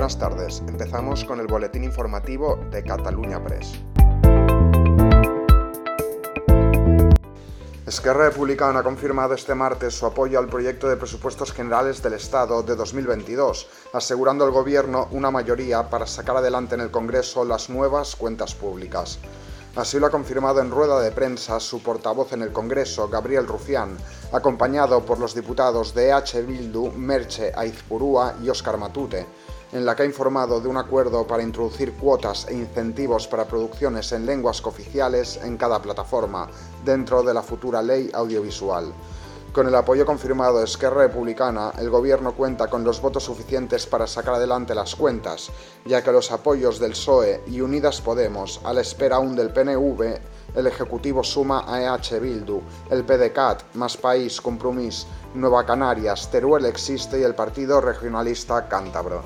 buenas tardes. Empezamos con el boletín informativo de Cataluña Press. Esquerra Republicana ha confirmado este martes su apoyo al proyecto de presupuestos generales del Estado de 2022, asegurando al Gobierno una mayoría para sacar adelante en el Congreso las nuevas cuentas públicas. Así lo ha confirmado en rueda de prensa su portavoz en el Congreso, Gabriel Rufián, acompañado por los diputados de H. Bildu, Merche Aizpurúa y Óscar Matute, en la que ha informado de un acuerdo para introducir cuotas e incentivos para producciones en lenguas cooficiales en cada plataforma, dentro de la futura ley audiovisual. Con el apoyo confirmado de Esquerra Republicana, el Gobierno cuenta con los votos suficientes para sacar adelante las cuentas, ya que los apoyos del PSOE y Unidas Podemos, a la espera aún del PNV, el Ejecutivo suma a EH Bildu, el PDCAT, Más País, Compromís, Nueva Canarias, Teruel Existe y el Partido Regionalista Cántabro.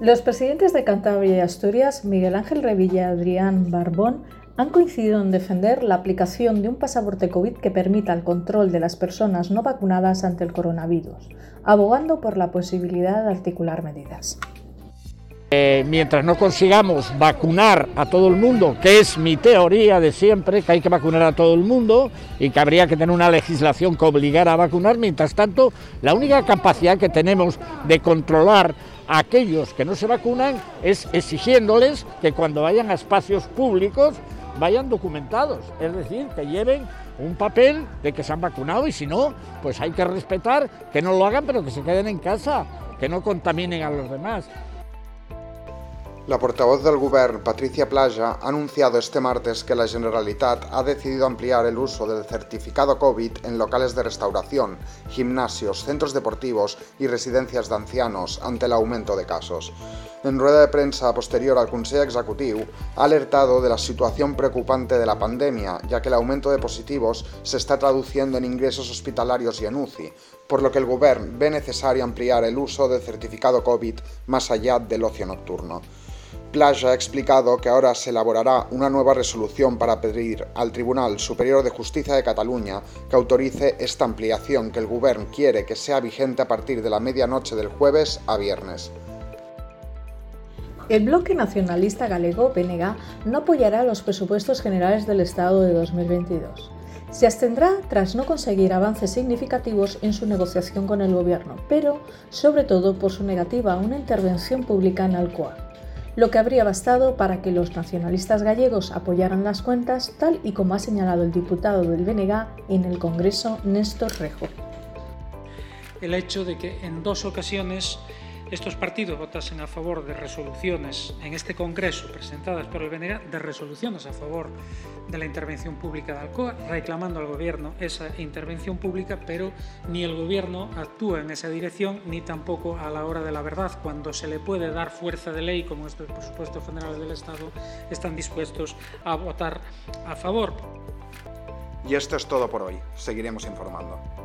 Los presidentes de Cantabria y Asturias, Miguel Ángel Revilla y Adrián Barbón, han coincidido en defender la aplicación de un pasaporte COVID que permita el control de las personas no vacunadas ante el coronavirus, abogando por la posibilidad de articular medidas. Eh, mientras no consigamos vacunar a todo el mundo, que es mi teoría de siempre, que hay que vacunar a todo el mundo y que habría que tener una legislación que obligara a vacunar, mientras tanto, la única capacidad que tenemos de controlar a aquellos que no se vacunan es exigiéndoles que cuando vayan a espacios públicos vayan documentados, es decir, que lleven un papel de que se han vacunado y si no, pues hay que respetar que no lo hagan, pero que se queden en casa, que no contaminen a los demás. La portavoz del Govern, Patricia Playa, ha anunciado este martes que la Generalitat ha decidido ampliar el uso del certificado COVID en locales de restauración, gimnasios, centros deportivos y residencias de ancianos ante el aumento de casos. En rueda de prensa posterior al Consejo Ejecutivo, ha alertado de la situación preocupante de la pandemia, ya que el aumento de positivos se está traduciendo en ingresos hospitalarios y en UCI, por lo que el Govern ve necesario ampliar el uso del certificado COVID más allá del ocio nocturno. Playa ha explicado que ahora se elaborará una nueva resolución para pedir al Tribunal Superior de Justicia de Cataluña que autorice esta ampliación que el Gobierno quiere que sea vigente a partir de la medianoche del jueves a viernes. El bloque nacionalista galego, PNG, no apoyará los presupuestos generales del Estado de 2022. Se abstendrá tras no conseguir avances significativos en su negociación con el Gobierno, pero sobre todo por su negativa a una intervención pública en Alcoa lo que habría bastado para que los nacionalistas gallegos apoyaran las cuentas, tal y como ha señalado el diputado del BNG en el Congreso, Néstor Rejo. El hecho de que en dos ocasiones estos partidos votasen a favor de resoluciones en este Congreso presentadas por el BNG, de resoluciones a favor de la intervención pública de Alcoa, reclamando al Gobierno esa intervención pública, pero ni el Gobierno actúa en esa dirección, ni tampoco a la hora de la verdad, cuando se le puede dar fuerza de ley, como estos presupuestos generales del Estado, están dispuestos a votar a favor. Y esto es todo por hoy. Seguiremos informando.